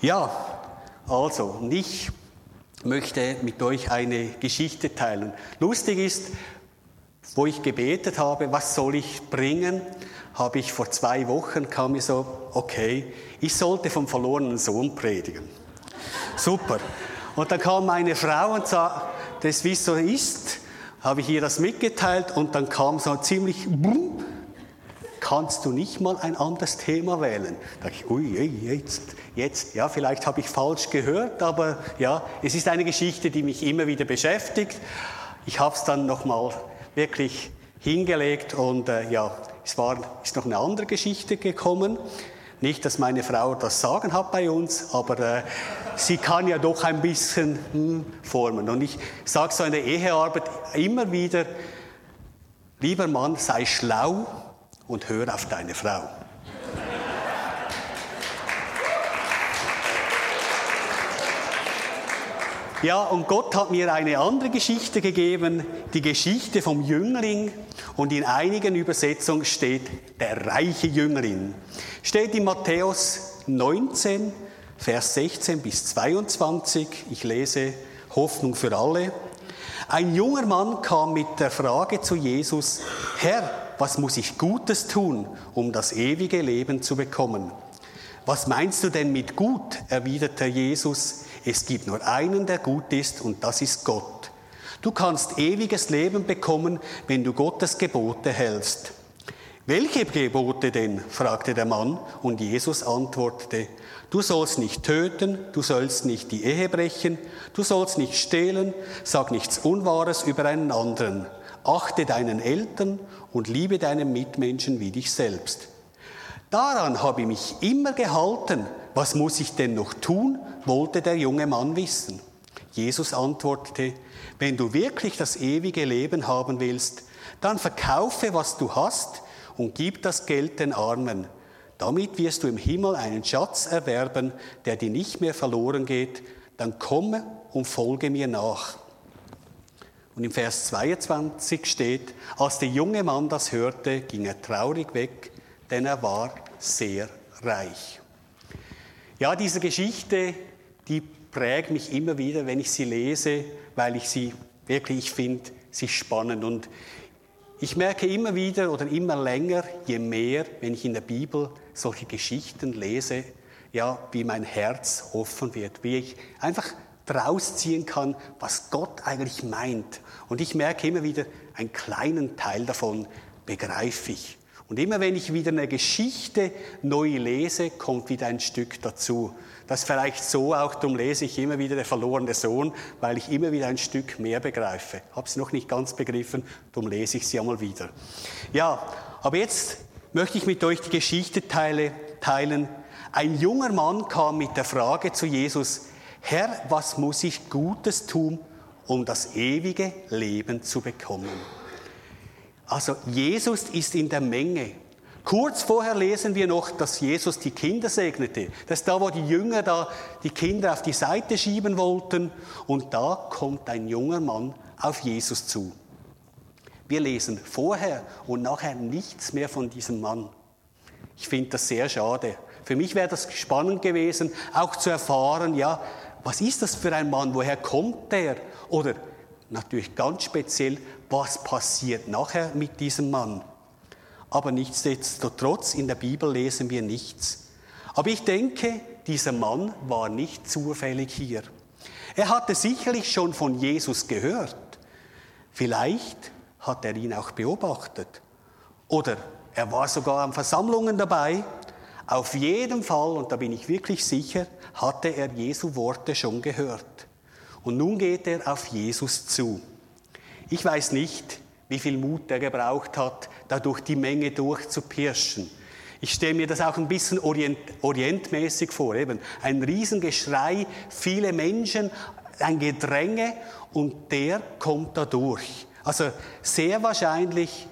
Ja, also, ich möchte mit euch eine Geschichte teilen. Lustig ist, wo ich gebetet habe, was soll ich bringen, habe ich vor zwei Wochen, kam mir so, okay, ich sollte vom verlorenen Sohn predigen. Super. Und dann kam meine Frau und sagte, das wie so ist, habe ich ihr das mitgeteilt und dann kam so ziemlich, kannst du nicht mal ein anderes Thema wählen? Da dachte ich, ui, jetzt, jetzt, ja, vielleicht habe ich falsch gehört, aber ja, es ist eine Geschichte, die mich immer wieder beschäftigt. Ich habe es dann nochmal wirklich hingelegt und äh, ja, es war, ist noch eine andere Geschichte gekommen. Nicht, dass meine Frau das Sagen hat bei uns, aber äh, sie kann ja doch ein bisschen hm, formen. Und ich sage so in der Ehearbeit immer wieder, lieber Mann, sei schlau und hör auf deine Frau. Ja, und Gott hat mir eine andere Geschichte gegeben, die Geschichte vom Jüngling. Und in einigen Übersetzungen steht der reiche Jüngling. Steht in Matthäus 19, Vers 16 bis 22. Ich lese Hoffnung für alle. Ein junger Mann kam mit der Frage zu Jesus, Herr, was muss ich Gutes tun, um das ewige Leben zu bekommen? Was meinst du denn mit gut? erwiderte Jesus. Es gibt nur einen, der gut ist, und das ist Gott. Du kannst ewiges Leben bekommen, wenn du Gottes Gebote hältst. Welche Gebote denn? fragte der Mann, und Jesus antwortete, du sollst nicht töten, du sollst nicht die Ehe brechen, du sollst nicht stehlen, sag nichts Unwahres über einen anderen, achte deinen Eltern und liebe deinen Mitmenschen wie dich selbst. Daran habe ich mich immer gehalten. Was muss ich denn noch tun? wollte der junge Mann wissen. Jesus antwortete, wenn du wirklich das ewige Leben haben willst, dann verkaufe, was du hast und gib das Geld den Armen. Damit wirst du im Himmel einen Schatz erwerben, der dir nicht mehr verloren geht. Dann komme und folge mir nach. Und im Vers 22 steht, als der junge Mann das hörte, ging er traurig weg, denn er war sehr reich. Ja, diese Geschichte, die prägt mich immer wieder, wenn ich sie lese, weil ich sie wirklich, ich finde, sie spannend. Und ich merke immer wieder oder immer länger, je mehr, wenn ich in der Bibel solche Geschichten lese, ja, wie mein Herz offen wird, wie ich einfach draus ziehen kann, was Gott eigentlich meint. Und ich merke immer wieder, einen kleinen Teil davon begreife ich. Und immer wenn ich wieder eine Geschichte neu lese, kommt wieder ein Stück dazu. Das vielleicht so auch, darum lese ich immer wieder der verlorene Sohn, weil ich immer wieder ein Stück mehr begreife. Habe es noch nicht ganz begriffen, darum lese ich sie einmal wieder. Ja, aber jetzt möchte ich mit euch die Geschichte teile, teilen. Ein junger Mann kam mit der Frage zu Jesus, Herr, was muss ich Gutes tun, um das ewige Leben zu bekommen? Also Jesus ist in der Menge. Kurz vorher lesen wir noch, dass Jesus die Kinder segnete. Das ist da, wo die Jünger da die Kinder auf die Seite schieben wollten. Und da kommt ein junger Mann auf Jesus zu. Wir lesen vorher und nachher nichts mehr von diesem Mann. Ich finde das sehr schade. Für mich wäre das spannend gewesen, auch zu erfahren, ja, was ist das für ein Mann? Woher kommt der? Oder natürlich ganz speziell, was passiert nachher mit diesem Mann? Aber nichtsdestotrotz, in der Bibel lesen wir nichts. Aber ich denke, dieser Mann war nicht zufällig hier. Er hatte sicherlich schon von Jesus gehört. Vielleicht hat er ihn auch beobachtet. Oder er war sogar an Versammlungen dabei. Auf jeden Fall, und da bin ich wirklich sicher, hatte er Jesu Worte schon gehört. Und nun geht er auf Jesus zu. Ich weiß nicht, wie viel Mut er gebraucht hat, da durch die Menge durchzupirschen. Ich stelle mir das auch ein bisschen orient, orientmäßig vor, eben ein Riesengeschrei, viele Menschen, ein Gedränge und der kommt da durch. Also sehr wahrscheinlich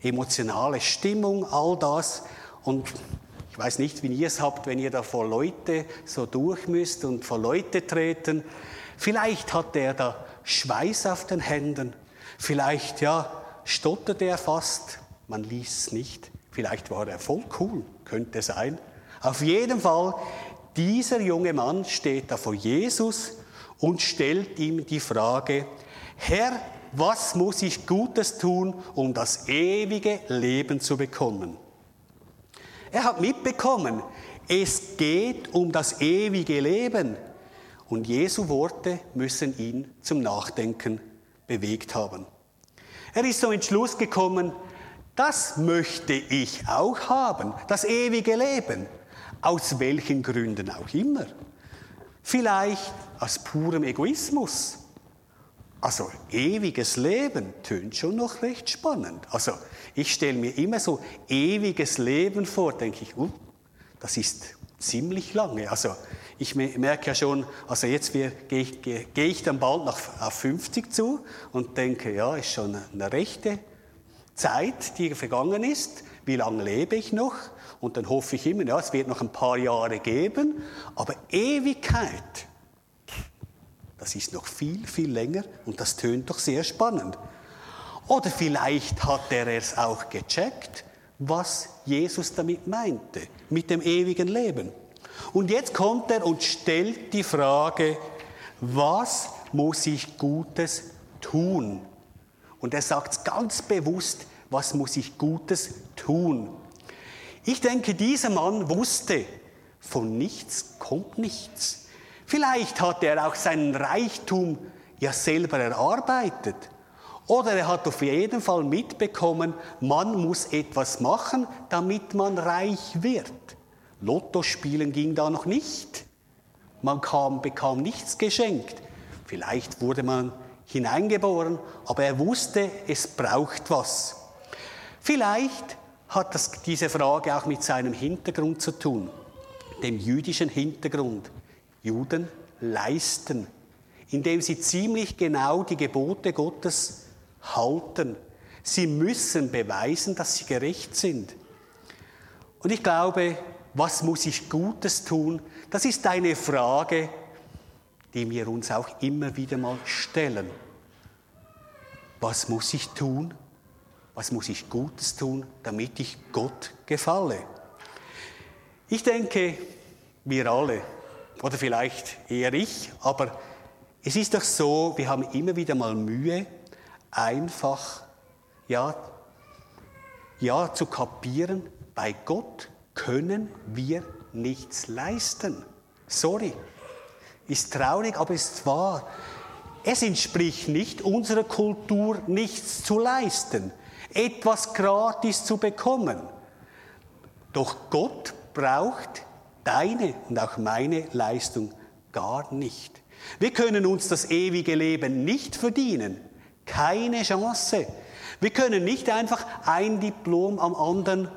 emotionale Stimmung, all das und ich weiß nicht, wie ihr es habt, wenn ihr da vor Leute so durch müsst und vor Leute treten. Vielleicht hat er da Schweiß auf den Händen. Vielleicht, ja, stotterte er fast. Man liest es nicht. Vielleicht war er voll cool. Könnte sein. Auf jeden Fall, dieser junge Mann steht da vor Jesus und stellt ihm die Frage, Herr, was muss ich Gutes tun, um das ewige Leben zu bekommen? Er hat mitbekommen, es geht um das ewige Leben. Und Jesu Worte müssen ihn zum Nachdenken bewegt haben. Er ist zum Entschluss gekommen, das möchte ich auch haben, das ewige Leben. Aus welchen Gründen auch immer. Vielleicht aus purem Egoismus. Also ewiges Leben tönt schon noch recht spannend. Also ich stelle mir immer so ewiges Leben vor, denke ich, uh, das ist ziemlich lange. Also ich merke ja schon, also jetzt gehe ich, gehe ich dann bald nach, auf 50 zu und denke, ja, ist schon eine rechte Zeit, die vergangen ist. Wie lange lebe ich noch? Und dann hoffe ich immer, ja, es wird noch ein paar Jahre geben, aber Ewigkeit, das ist noch viel, viel länger und das tönt doch sehr spannend. Oder vielleicht hat er es auch gecheckt, was Jesus damit meinte, mit dem ewigen Leben. Und jetzt kommt er und stellt die Frage, was muss ich Gutes tun? Und er sagt ganz bewusst, was muss ich Gutes tun? Ich denke, dieser Mann wusste, von nichts kommt nichts. Vielleicht hat er auch seinen Reichtum ja selber erarbeitet. Oder er hat auf jeden Fall mitbekommen, man muss etwas machen, damit man reich wird. Lotto spielen ging da noch nicht. Man kam, bekam nichts geschenkt. Vielleicht wurde man hineingeboren, aber er wusste, es braucht was. Vielleicht hat das, diese Frage auch mit seinem Hintergrund zu tun, dem jüdischen Hintergrund. Juden leisten, indem sie ziemlich genau die Gebote Gottes halten. Sie müssen beweisen, dass sie gerecht sind. Und ich glaube, was muss ich Gutes tun? Das ist eine Frage, die wir uns auch immer wieder mal stellen. Was muss ich tun? Was muss ich Gutes tun, damit ich Gott gefalle? Ich denke, wir alle, oder vielleicht eher ich, aber es ist doch so, wir haben immer wieder mal Mühe, einfach, ja, ja, zu kapieren, bei Gott können wir nichts leisten. Sorry. Ist traurig, aber ist wahr. Es entspricht nicht unserer Kultur, nichts zu leisten, etwas gratis zu bekommen. Doch Gott braucht deine und auch meine Leistung gar nicht. Wir können uns das ewige Leben nicht verdienen. Keine Chance. Wir können nicht einfach ein Diplom am anderen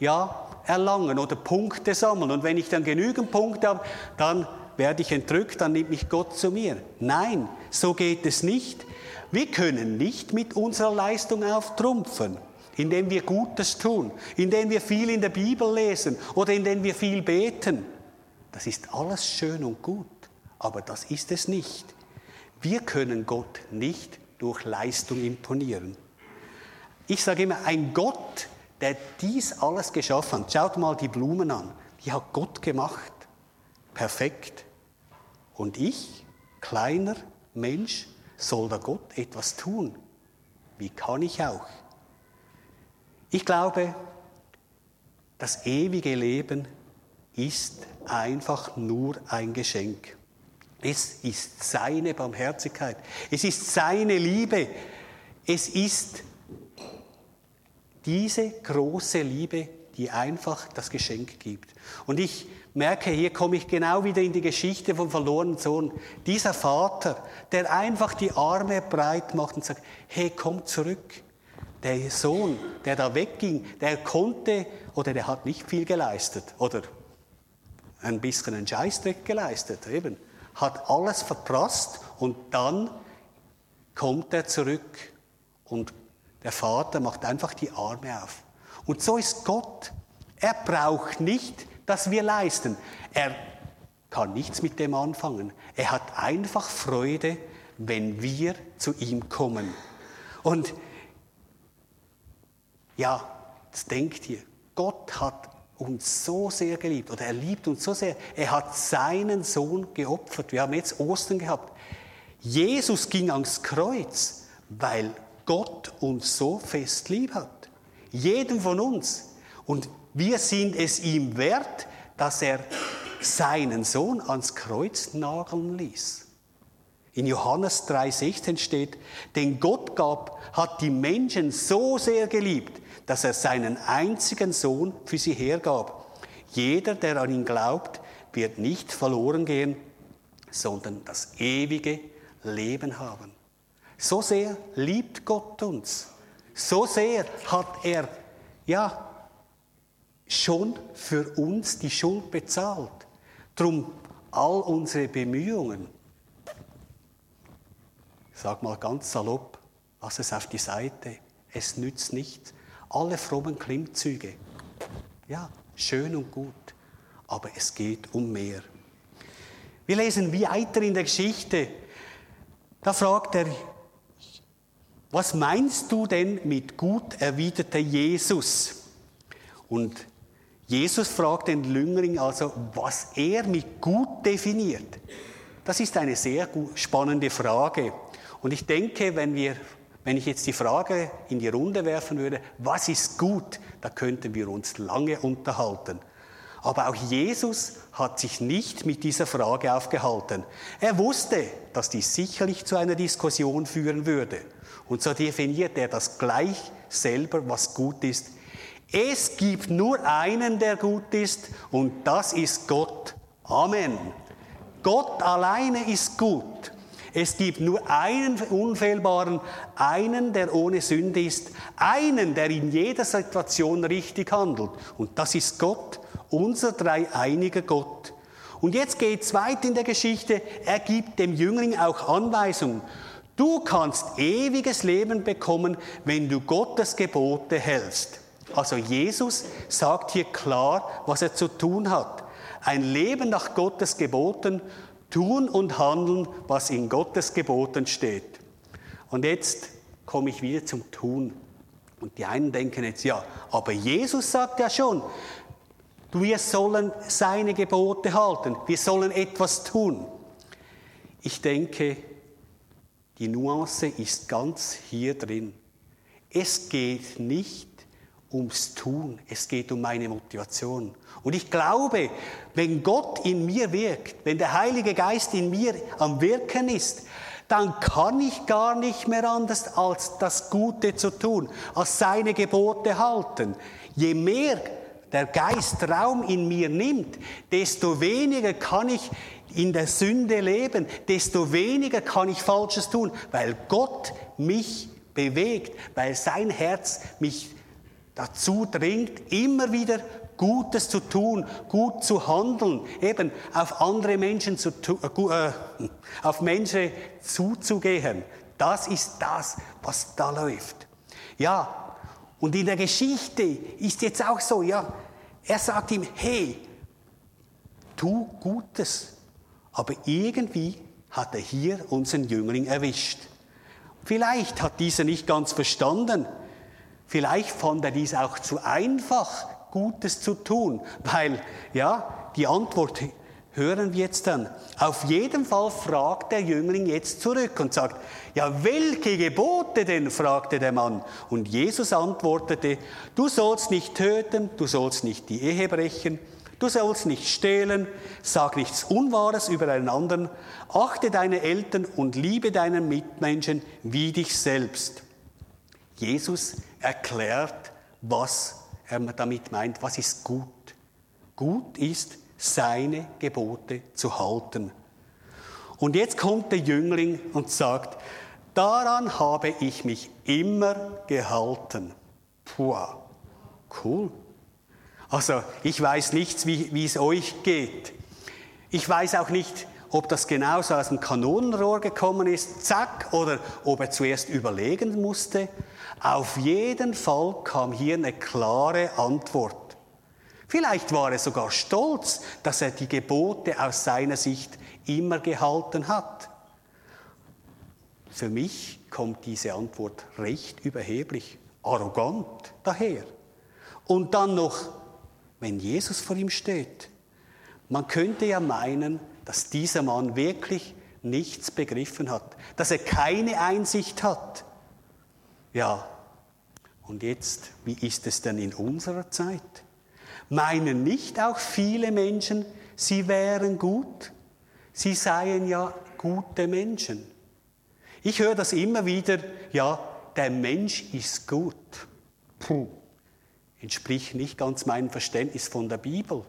ja, erlangen oder Punkte sammeln. Und wenn ich dann genügend Punkte habe, dann werde ich entrückt, dann nimmt mich Gott zu mir. Nein, so geht es nicht. Wir können nicht mit unserer Leistung auftrumpfen, indem wir Gutes tun, indem wir viel in der Bibel lesen oder indem wir viel beten. Das ist alles schön und gut, aber das ist es nicht. Wir können Gott nicht durch Leistung imponieren. Ich sage immer, ein Gott, der dies alles geschaffen hat, schaut mal die Blumen an, die hat Gott gemacht. Perfekt. Und ich, kleiner Mensch, soll da Gott etwas tun? Wie kann ich auch? Ich glaube, das ewige Leben ist einfach nur ein Geschenk. Es ist seine Barmherzigkeit. Es ist seine Liebe. Es ist diese große Liebe, die einfach das Geschenk gibt. Und ich merke, hier komme ich genau wieder in die Geschichte vom verlorenen Sohn. Dieser Vater, der einfach die Arme breit macht und sagt, hey, komm zurück. Der Sohn, der da wegging, der konnte oder der hat nicht viel geleistet oder ein bisschen einen Scheißdreck geleistet, eben. Hat alles verprasst und dann kommt er zurück und der Vater macht einfach die Arme auf. Und so ist Gott. Er braucht nicht das wir leisten. Er kann nichts mit dem anfangen. Er hat einfach Freude, wenn wir zu ihm kommen. Und ja, jetzt denkt ihr, Gott hat uns so sehr geliebt oder er liebt uns so sehr. Er hat seinen Sohn geopfert. Wir haben jetzt Ostern gehabt. Jesus ging ans Kreuz, weil Gott uns so fest lieb hat. Jeden von uns. Und wir sind es ihm wert, dass er seinen Sohn ans Kreuz nageln ließ. In Johannes 3,16 steht, denn Gott gab, hat die Menschen so sehr geliebt, dass er seinen einzigen Sohn für sie hergab. Jeder, der an ihn glaubt, wird nicht verloren gehen, sondern das ewige Leben haben. So sehr liebt Gott uns. So sehr hat er, ja, schon für uns die Schuld bezahlt. Drum all unsere Bemühungen, sag mal ganz salopp, lass es auf die Seite, es nützt nichts. Alle frommen Klimmzüge, ja, schön und gut, aber es geht um mehr. Wir lesen weiter in der Geschichte, da fragt er, was meinst du denn mit gut, erwiderte Jesus. Und Jesus fragt den Jüngling also, was er mit gut definiert. Das ist eine sehr spannende Frage. Und ich denke, wenn, wir, wenn ich jetzt die Frage in die Runde werfen würde, was ist gut, da könnten wir uns lange unterhalten. Aber auch Jesus hat sich nicht mit dieser Frage aufgehalten. Er wusste, dass dies sicherlich zu einer Diskussion führen würde. Und so definiert er das gleich selber, was gut ist. Es gibt nur einen, der gut ist, und das ist Gott. Amen. Gott alleine ist gut. Es gibt nur einen unfehlbaren, einen, der ohne Sünde ist, einen, der in jeder Situation richtig handelt. Und das ist Gott, unser dreieiniger Gott. Und jetzt geht es weiter in der Geschichte. Er gibt dem Jüngling auch Anweisungen. Du kannst ewiges Leben bekommen, wenn du Gottes Gebote hältst. Also Jesus sagt hier klar, was er zu tun hat. Ein Leben nach Gottes Geboten Tun und handeln, was in Gottes Geboten steht. Und jetzt komme ich wieder zum Tun. Und die einen denken jetzt, ja, aber Jesus sagt ja schon, wir sollen seine Gebote halten, wir sollen etwas tun. Ich denke, die Nuance ist ganz hier drin. Es geht nicht ums Tun, es geht um meine Motivation. Und ich glaube, wenn Gott in mir wirkt, wenn der Heilige Geist in mir am Wirken ist, dann kann ich gar nicht mehr anders als das Gute zu tun, als seine Gebote halten. Je mehr der Geist Raum in mir nimmt, desto weniger kann ich in der Sünde leben, desto weniger kann ich Falsches tun, weil Gott mich bewegt, weil sein Herz mich dazu dringt, immer wieder Gutes zu tun, gut zu handeln, eben auf andere Menschen zu, äh, auf Menschen zuzugehen. Das ist das, was da läuft. Ja, und in der Geschichte ist jetzt auch so, ja, er sagt ihm, hey, tu Gutes. Aber irgendwie hat er hier unseren Jüngling erwischt. Vielleicht hat dieser nicht ganz verstanden, Vielleicht fand er dies auch zu einfach, Gutes zu tun, weil, ja, die Antwort hören wir jetzt dann. Auf jeden Fall fragt der Jüngling jetzt zurück und sagt, ja, welche Gebote denn? fragte der Mann. Und Jesus antwortete, du sollst nicht töten, du sollst nicht die Ehe brechen, du sollst nicht stehlen, sag nichts Unwahres über einen anderen, achte deine Eltern und liebe deinen Mitmenschen wie dich selbst. Jesus erklärt, was er damit meint, was ist gut. Gut ist, seine Gebote zu halten. Und jetzt kommt der Jüngling und sagt, daran habe ich mich immer gehalten. Puh, cool. Also ich weiß nichts, wie, wie es euch geht. Ich weiß auch nicht, ob das genauso aus dem Kanonenrohr gekommen ist, zack, oder ob er zuerst überlegen musste. Auf jeden Fall kam hier eine klare Antwort. Vielleicht war er sogar stolz, dass er die Gebote aus seiner Sicht immer gehalten hat. Für mich kommt diese Antwort recht überheblich, arrogant daher. Und dann noch wenn Jesus vor ihm steht. Man könnte ja meinen, dass dieser Mann wirklich nichts begriffen hat, dass er keine Einsicht hat. Ja, und jetzt, wie ist es denn in unserer Zeit? Meinen nicht auch viele Menschen, sie wären gut? Sie seien ja gute Menschen. Ich höre das immer wieder, ja, der Mensch ist gut. Puh, entspricht nicht ganz meinem Verständnis von der Bibel.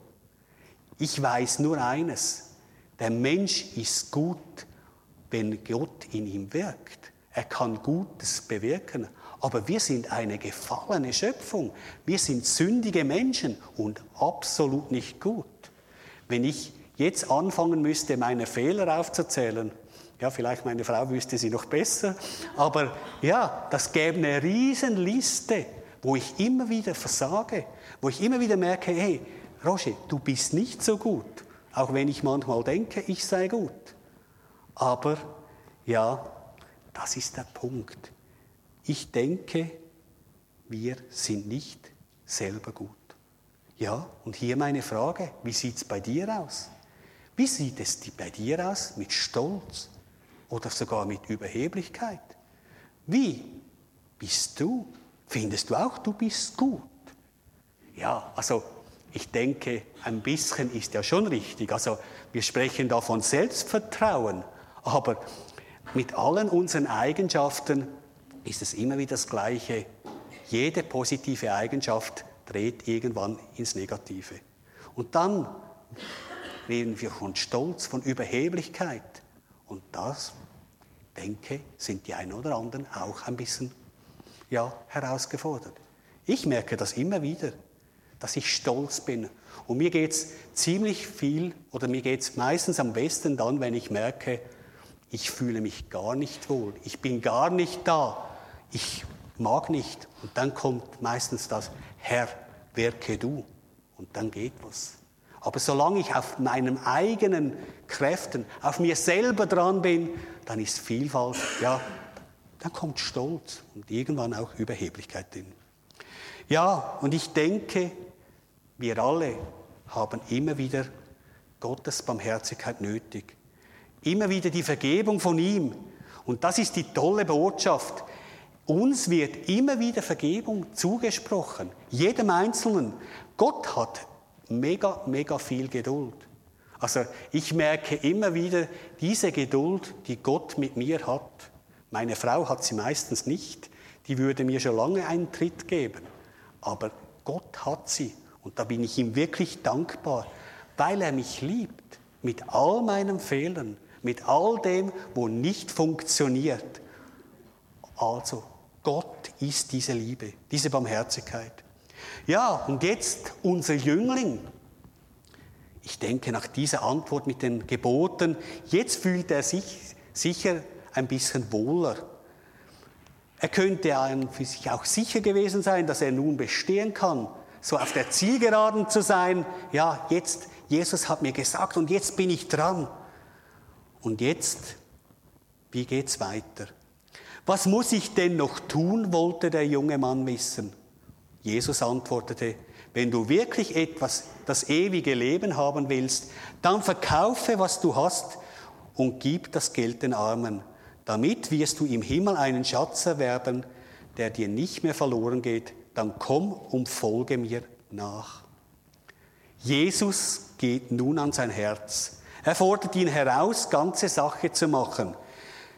Ich weiß nur eines, der Mensch ist gut, wenn Gott in ihm wirkt. Er kann Gutes bewirken. Aber wir sind eine gefallene Schöpfung. Wir sind sündige Menschen und absolut nicht gut. Wenn ich jetzt anfangen müsste, meine Fehler aufzuzählen, ja, vielleicht meine Frau wüsste sie noch besser, aber ja, das gäbe eine Riesenliste, wo ich immer wieder versage, wo ich immer wieder merke, hey, Roger, du bist nicht so gut, auch wenn ich manchmal denke, ich sei gut. Aber ja, das ist der Punkt. Ich denke, wir sind nicht selber gut. Ja, und hier meine Frage, wie sieht es bei dir aus? Wie sieht es bei dir aus mit Stolz oder sogar mit Überheblichkeit? Wie bist du? Findest du auch, du bist gut? Ja, also ich denke, ein bisschen ist ja schon richtig. Also wir sprechen da von Selbstvertrauen, aber mit allen unseren Eigenschaften ist es immer wieder das Gleiche. Jede positive Eigenschaft dreht irgendwann ins Negative. Und dann reden wir von Stolz, von Überheblichkeit. Und das, denke, sind die einen oder anderen auch ein bisschen ja, herausgefordert. Ich merke das immer wieder, dass ich stolz bin. Und mir geht es ziemlich viel, oder mir geht es meistens am besten dann, wenn ich merke, ich fühle mich gar nicht wohl, ich bin gar nicht da, ich mag nicht. Und dann kommt meistens das, Herr, wirke du. Und dann geht was. Aber solange ich auf meinen eigenen Kräften, auf mir selber dran bin, dann ist Vielfalt, ja, dann kommt Stolz und irgendwann auch Überheblichkeit drin. Ja, und ich denke, wir alle haben immer wieder Gottes Barmherzigkeit nötig. Immer wieder die Vergebung von ihm. Und das ist die tolle Botschaft. Uns wird immer wieder Vergebung zugesprochen. Jedem Einzelnen. Gott hat mega, mega viel Geduld. Also ich merke immer wieder diese Geduld, die Gott mit mir hat. Meine Frau hat sie meistens nicht. Die würde mir schon lange einen Tritt geben. Aber Gott hat sie. Und da bin ich ihm wirklich dankbar, weil er mich liebt. Mit all meinen Fehlern, mit all dem, wo nicht funktioniert. Also, Gott ist diese Liebe, diese Barmherzigkeit. Ja, und jetzt unser Jüngling. Ich denke, nach dieser Antwort mit den Geboten, jetzt fühlt er sich sicher ein bisschen wohler. Er könnte für sich auch sicher gewesen sein, dass er nun bestehen kann, so auf der Zielgeraden zu sein. Ja, jetzt, Jesus hat mir gesagt und jetzt bin ich dran. Und jetzt, wie geht's weiter? Was muss ich denn noch tun, wollte der junge Mann wissen. Jesus antwortete, wenn du wirklich etwas, das ewige Leben haben willst, dann verkaufe, was du hast und gib das Geld den Armen. Damit wirst du im Himmel einen Schatz erwerben, der dir nicht mehr verloren geht. Dann komm und folge mir nach. Jesus geht nun an sein Herz. Er fordert ihn heraus, ganze Sache zu machen.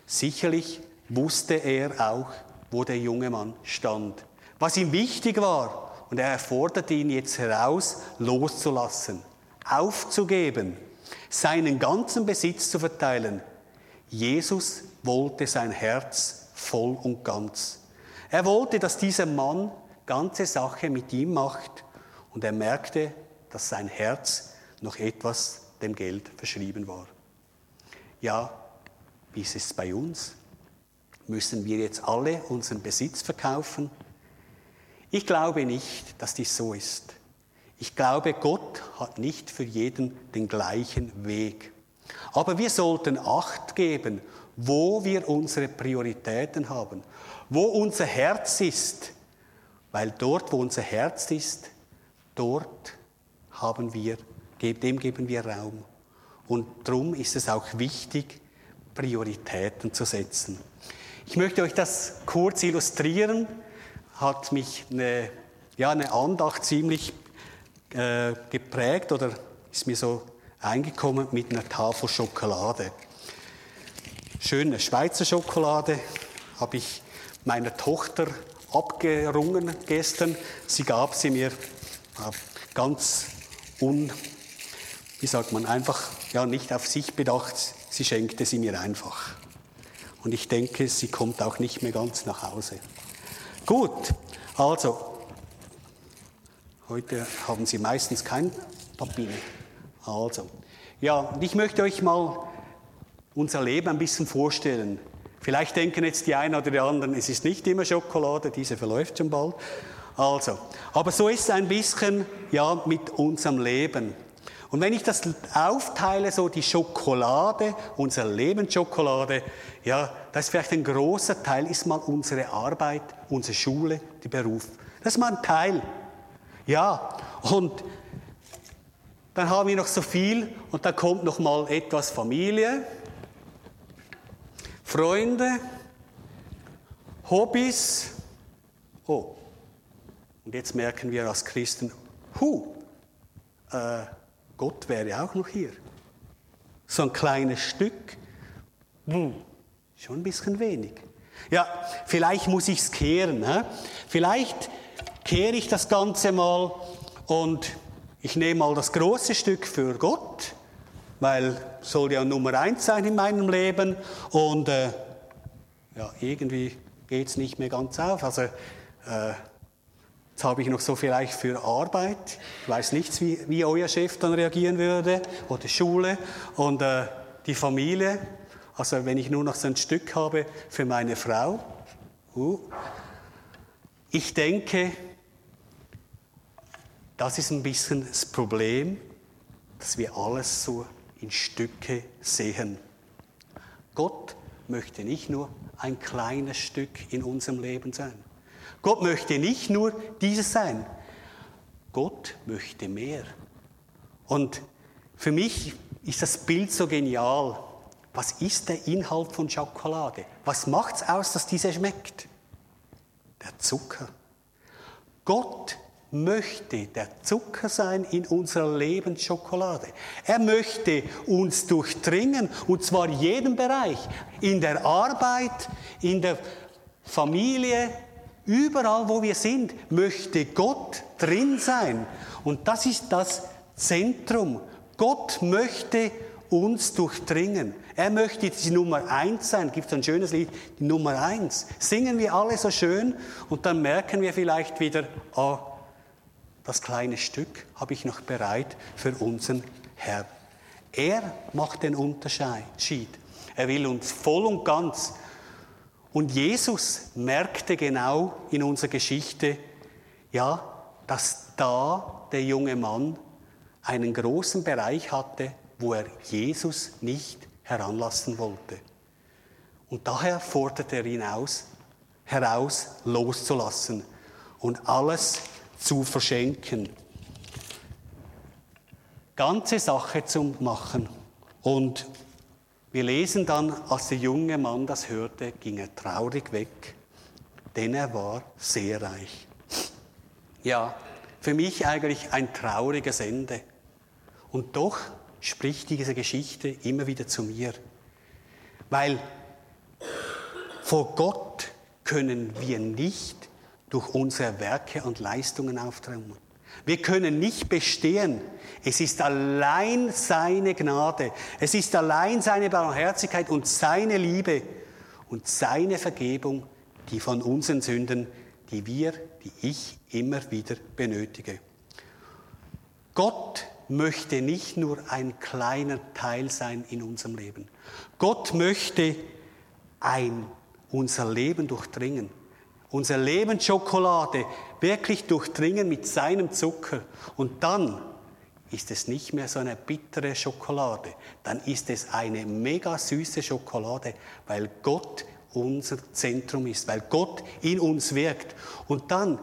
Sicherlich wusste er auch, wo der junge Mann stand, was ihm wichtig war. Und er fordert ihn jetzt heraus, loszulassen, aufzugeben, seinen ganzen Besitz zu verteilen. Jesus wollte sein Herz voll und ganz. Er wollte, dass dieser Mann ganze Sache mit ihm macht und er merkte, dass sein Herz noch etwas dem Geld verschrieben war. Ja, wie ist es bei uns? Müssen wir jetzt alle unseren Besitz verkaufen? Ich glaube nicht, dass dies so ist. Ich glaube, Gott hat nicht für jeden den gleichen Weg. Aber wir sollten Acht geben wo wir unsere Prioritäten haben, wo unser Herz ist. Weil dort, wo unser Herz ist, dort haben wir, dem geben wir Raum. Und darum ist es auch wichtig, Prioritäten zu setzen. Ich möchte euch das kurz illustrieren. Hat mich eine, ja, eine Andacht ziemlich äh, geprägt oder ist mir so eingekommen mit einer Tafel Schokolade. Schöne Schweizer Schokolade habe ich meiner Tochter abgerungen gestern. Sie gab sie mir ganz un, wie sagt man, einfach, ja, nicht auf sich bedacht. Sie schenkte sie mir einfach. Und ich denke, sie kommt auch nicht mehr ganz nach Hause. Gut, also, heute haben Sie meistens kein Papier. Also, ja, und ich möchte euch mal unser Leben ein bisschen vorstellen. Vielleicht denken jetzt die einen oder die anderen, es ist nicht immer Schokolade, diese verläuft schon bald. Also, aber so ist es ein bisschen ja mit unserem Leben. Und wenn ich das aufteile, so die Schokolade, unser Lebensschokolade, ja, das ist vielleicht ein großer Teil, ist mal unsere Arbeit, unsere Schule, der Beruf. Das ist mal ein Teil. Ja, und dann haben wir noch so viel und dann kommt noch mal etwas Familie, Freunde, Hobbys. Oh, und jetzt merken wir als Christen, hu, äh, Gott wäre auch noch hier. So ein kleines Stück, hm, schon ein bisschen wenig. Ja, vielleicht muss ich es kehren. Hä? Vielleicht kehre ich das Ganze mal und ich nehme mal das große Stück für Gott weil soll ja Nummer eins sein in meinem Leben und äh, ja, irgendwie geht es nicht mehr ganz auf. Also äh, jetzt habe ich noch so vielleicht für Arbeit. Ich weiß nicht, wie, wie euer Chef dann reagieren würde oder Schule und äh, die Familie. Also wenn ich nur noch so ein Stück habe für meine Frau. Uh, ich denke, das ist ein bisschen das Problem, dass wir alles so in Stücke sehen. Gott möchte nicht nur ein kleines Stück in unserem Leben sein. Gott möchte nicht nur dieses sein. Gott möchte mehr. Und für mich ist das Bild so genial. Was ist der Inhalt von Schokolade? Was macht es aus, dass diese schmeckt? Der Zucker. Gott möchte der Zucker sein in unserer Lebensschokolade. Er möchte uns durchdringen, und zwar jeden Bereich, in der Arbeit, in der Familie, überall, wo wir sind, möchte Gott drin sein. Und das ist das Zentrum. Gott möchte uns durchdringen. Er möchte die Nummer eins sein. Gibt es ein schönes Lied, die Nummer eins. Singen wir alle so schön und dann merken wir vielleicht wieder, ah, das kleine Stück habe ich noch bereit für unseren Herrn. Er macht den Unterschied. Er will uns voll und ganz. Und Jesus merkte genau in unserer Geschichte, ja, dass da der junge Mann einen großen Bereich hatte, wo er Jesus nicht heranlassen wollte. Und daher forderte er ihn aus, heraus loszulassen und alles zu verschenken. Ganze Sache zu machen. Und wir lesen dann, als der junge Mann das hörte, ging er traurig weg, denn er war sehr reich. Ja, für mich eigentlich ein trauriges Ende. Und doch spricht diese Geschichte immer wieder zu mir. Weil vor Gott können wir nicht durch unsere Werke und Leistungen auftreten. Wir können nicht bestehen. Es ist allein seine Gnade. Es ist allein seine Barmherzigkeit und seine Liebe und seine Vergebung, die von unseren Sünden, die wir, die ich immer wieder benötige. Gott möchte nicht nur ein kleiner Teil sein in unserem Leben. Gott möchte ein, unser Leben durchdringen unser Lebensschokolade wirklich durchdringen mit seinem Zucker. Und dann ist es nicht mehr so eine bittere Schokolade, dann ist es eine mega süße Schokolade, weil Gott unser Zentrum ist, weil Gott in uns wirkt. Und dann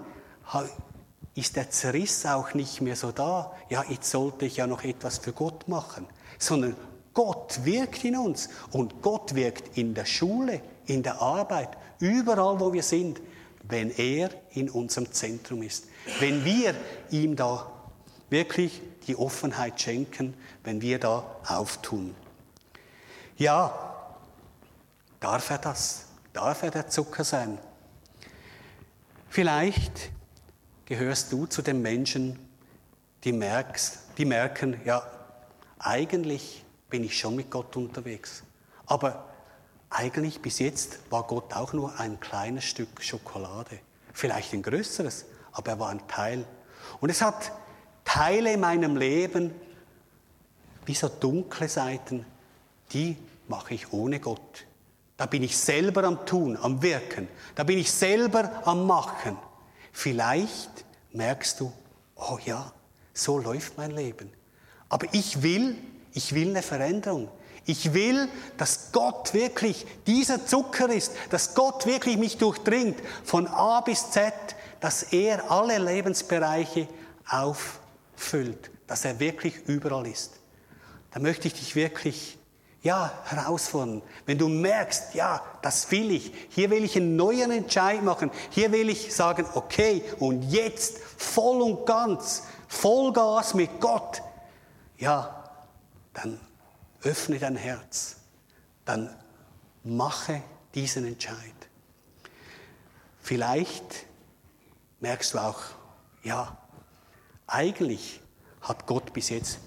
ist der Zerriss auch nicht mehr so da. Ja, jetzt sollte ich ja noch etwas für Gott machen, sondern Gott wirkt in uns und Gott wirkt in der Schule, in der Arbeit, überall, wo wir sind, wenn er in unserem Zentrum ist. Wenn wir ihm da wirklich die Offenheit schenken, wenn wir da auftun. Ja, darf er das? Darf er der Zucker sein? Vielleicht gehörst du zu den Menschen, die, merkst, die merken, ja, eigentlich bin ich schon mit Gott unterwegs. Aber eigentlich bis jetzt war Gott auch nur ein kleines Stück Schokolade. Vielleicht ein größeres, aber er war ein Teil. Und es hat Teile in meinem Leben, wie so dunkle Seiten, die mache ich ohne Gott. Da bin ich selber am Tun, am Wirken. Da bin ich selber am Machen. Vielleicht merkst du, oh ja, so läuft mein Leben. Aber ich will ich will eine Veränderung. Ich will, dass Gott wirklich dieser Zucker ist, dass Gott wirklich mich durchdringt von A bis Z, dass er alle Lebensbereiche auffüllt, dass er wirklich überall ist. Da möchte ich dich wirklich ja, herausfordern. Wenn du merkst, ja, das will ich, hier will ich einen neuen Entscheid machen, hier will ich sagen, okay, und jetzt voll und ganz, Vollgas mit Gott, ja, dann öffne dein Herz, dann mache diesen Entscheid. Vielleicht merkst du auch, ja, eigentlich hat Gott bis jetzt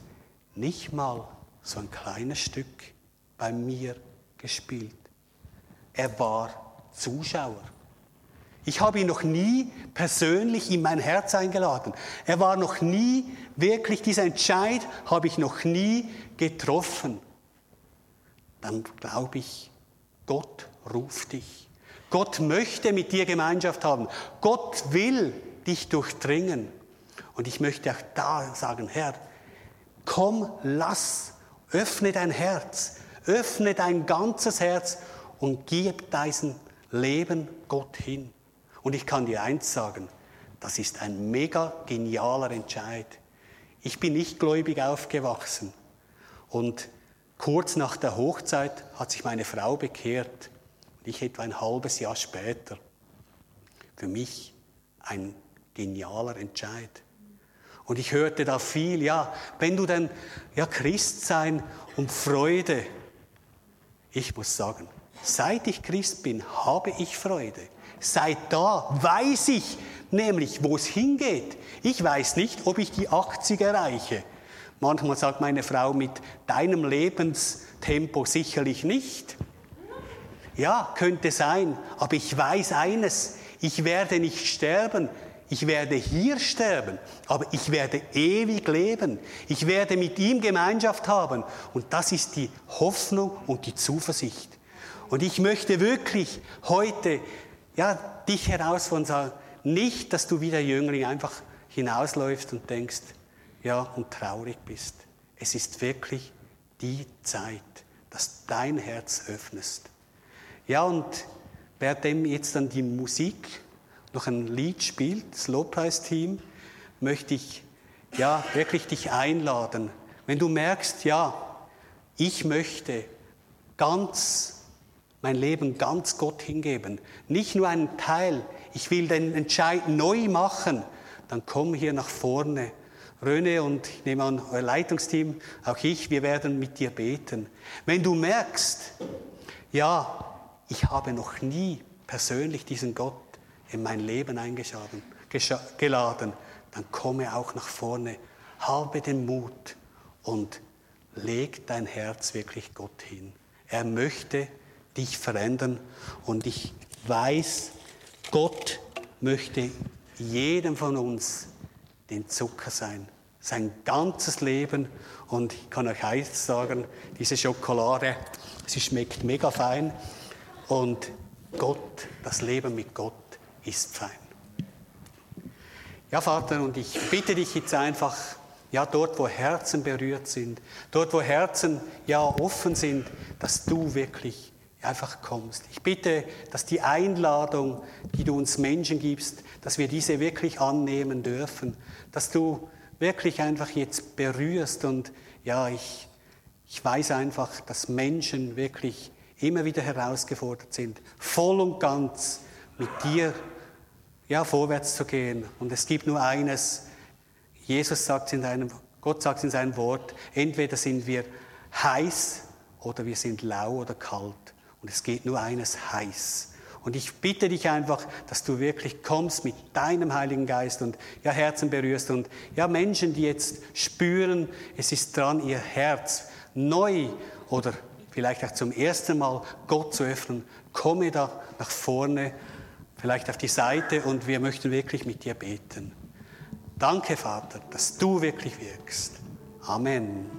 nicht mal so ein kleines Stück bei mir gespielt. Er war Zuschauer. Ich habe ihn noch nie persönlich in mein Herz eingeladen. Er war noch nie wirklich, dieser Entscheid habe ich noch nie getroffen. Dann glaube ich, Gott ruft dich. Gott möchte mit dir Gemeinschaft haben. Gott will dich durchdringen. Und ich möchte auch da sagen, Herr, komm, lass, öffne dein Herz, öffne dein ganzes Herz und gib dein Leben Gott hin. Und ich kann dir eins sagen, das ist ein mega genialer Entscheid. Ich bin nicht gläubig aufgewachsen und kurz nach der Hochzeit hat sich meine Frau bekehrt und ich etwa ein halbes Jahr später. Für mich ein genialer Entscheid. Und ich hörte da viel, ja, wenn du denn, ja, Christ sein und Freude. Ich muss sagen, seit ich Christ bin, habe ich Freude. Seit da weiß ich nämlich, wo es hingeht. Ich weiß nicht, ob ich die 80 erreiche. Manchmal sagt meine Frau, mit deinem Lebenstempo sicherlich nicht. Ja, könnte sein, aber ich weiß eines, ich werde nicht sterben, ich werde hier sterben, aber ich werde ewig leben. Ich werde mit ihm Gemeinschaft haben. Und das ist die Hoffnung und die Zuversicht. Und ich möchte wirklich heute ja, dich herausfordern sagen, nicht, dass du wie der Jüngling einfach hinausläufst und denkst, ja, und traurig bist. Es ist wirklich die Zeit, dass dein Herz öffnest. Ja, und währenddem jetzt dann die Musik noch ein Lied spielt, das Lobpreisteam, möchte ich ja wirklich dich einladen. Wenn du merkst, ja, ich möchte ganz mein Leben ganz Gott hingeben. Nicht nur einen Teil. Ich will den Entscheid neu machen. Dann komm hier nach vorne. Röne und ich nehme an, euer Leitungsteam, auch ich, wir werden mit dir beten. Wenn du merkst, ja, ich habe noch nie persönlich diesen Gott in mein Leben eingeladen, dann komme auch nach vorne, habe den Mut und leg dein Herz wirklich Gott hin. Er möchte dich verändern. Und ich weiß, Gott möchte jedem von uns den Zucker sein. Sein ganzes Leben. Und ich kann euch eins sagen, diese Schokolade, sie schmeckt mega fein. Und Gott, das Leben mit Gott ist fein. Ja, Vater, und ich bitte dich jetzt einfach, ja, dort, wo Herzen berührt sind, dort, wo Herzen ja offen sind, dass du wirklich einfach kommst. Ich bitte, dass die Einladung, die du uns Menschen gibst, dass wir diese wirklich annehmen dürfen, dass du wirklich einfach jetzt berührst und ja, ich, ich weiß einfach, dass Menschen wirklich immer wieder herausgefordert sind, voll und ganz mit dir ja, vorwärts zu gehen. Und es gibt nur eines, Jesus sagt in seinem, Gott sagt in seinem Wort, entweder sind wir heiß oder wir sind lau oder kalt. Und es geht nur eines heiß. Und ich bitte dich einfach, dass du wirklich kommst mit deinem Heiligen Geist und ja, Herzen berührst und ja, Menschen, die jetzt spüren, es ist dran, ihr Herz neu oder vielleicht auch zum ersten Mal Gott zu öffnen, komme da nach vorne, vielleicht auf die Seite und wir möchten wirklich mit dir beten. Danke, Vater, dass du wirklich wirkst. Amen.